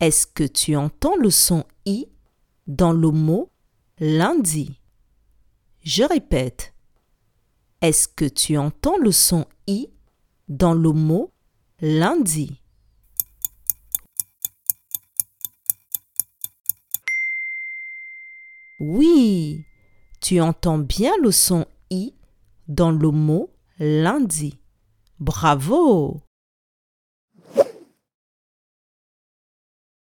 Est-ce que tu entends le son I dans le mot lundi? Je répète. Est-ce que tu entends le son I dans le mot lundi? Oui, tu entends bien le son I dans le mot lundi. Bravo